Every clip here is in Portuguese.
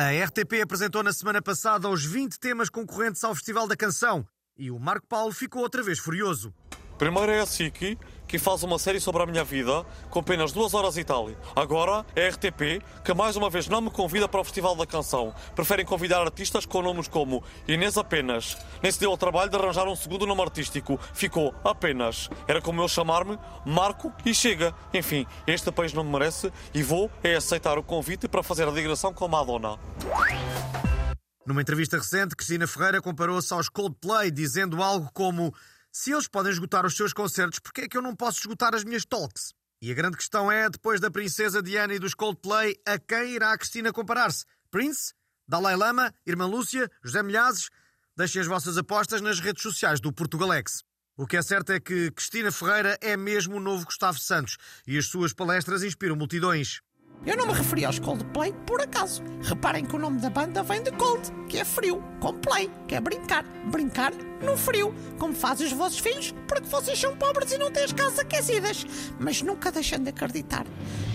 A RTP apresentou na semana passada os 20 temas concorrentes ao Festival da Canção e o Marco Paulo ficou outra vez furioso. Primeiro é a SIC, que faz uma série sobre a minha vida, com apenas duas horas e tal. Agora é a RTP, que mais uma vez não me convida para o Festival da Canção. Preferem convidar artistas com nomes como Inês Apenas. Nem se deu ao trabalho de arranjar um segundo nome artístico. Ficou apenas. Era como eu chamar-me Marco e chega. Enfim, este país não me merece e vou é aceitar o convite para fazer a digressão com a Madonna. Numa entrevista recente, Cristina Ferreira comparou-se aos Coldplay, dizendo algo como se eles podem esgotar os seus concertos, por que é que eu não posso esgotar as minhas talks? E a grande questão é, depois da Princesa Diana e dos Coldplay, a quem irá a Cristina comparar-se? Prince? Dalai Lama? Irmã Lúcia? José Milhazes? Deixem as vossas apostas nas redes sociais do Portugalex. O que é certo é que Cristina Ferreira é mesmo o novo Gustavo Santos e as suas palestras inspiram multidões. Eu não me referi aos Coldplay por acaso. Reparem que o nome da banda vem de cold, que é frio, com play, que é brincar. Brincar no frio, como fazem os vossos filhos, porque vocês são pobres e não têm as casas aquecidas. Mas nunca deixem de acreditar.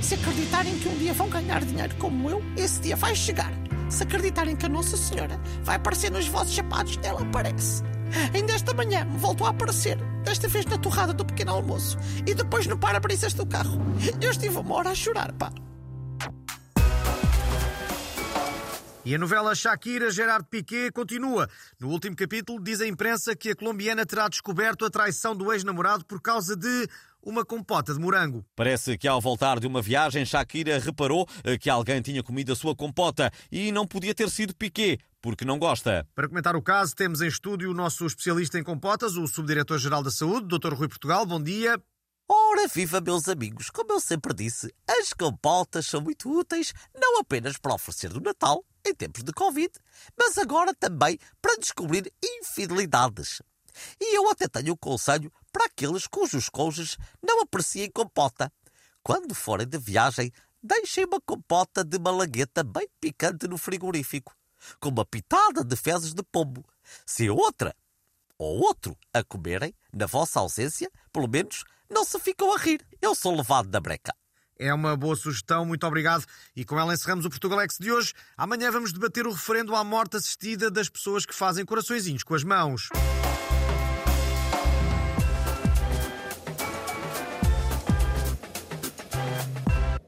Se acreditarem que um dia vão ganhar dinheiro como eu, esse dia vai chegar. Se acreditarem que a Nossa Senhora vai aparecer nos vossos sapatos, ela aparece. Ainda esta manhã voltou a aparecer, desta vez na torrada do pequeno almoço e depois no para-brisas do carro. Eu estive uma hora a chorar, pá. E a novela Shakira Gerard Piqué continua. No último capítulo, diz a imprensa que a colombiana terá descoberto a traição do ex-namorado por causa de uma compota de morango. Parece que ao voltar de uma viagem, Shakira reparou eh, que alguém tinha comido a sua compota e não podia ter sido Piqué, porque não gosta. Para comentar o caso, temos em estúdio o nosso especialista em compotas, o Subdiretor-Geral da Saúde, Dr. Rui Portugal. Bom dia. Ora viva, meus amigos! Como eu sempre disse, as compotas são muito úteis, não apenas para oferecer do Natal, em tempos de Covid, mas agora também para descobrir infidelidades. E eu até tenho um conselho para aqueles cujos cônjuges não apreciem compota. Quando forem de viagem, deixem uma compota de malagueta bem picante no frigorífico, com uma pitada de fezes de pombo. Se outra ou outro a comerem, na vossa ausência, pelo menos não se ficam a rir. Eu sou levado da breca. É uma boa sugestão, muito obrigado. E com ela encerramos o Portugalex de hoje. Amanhã vamos debater o referendo à morte assistida das pessoas que fazem coraçõezinhos com as mãos.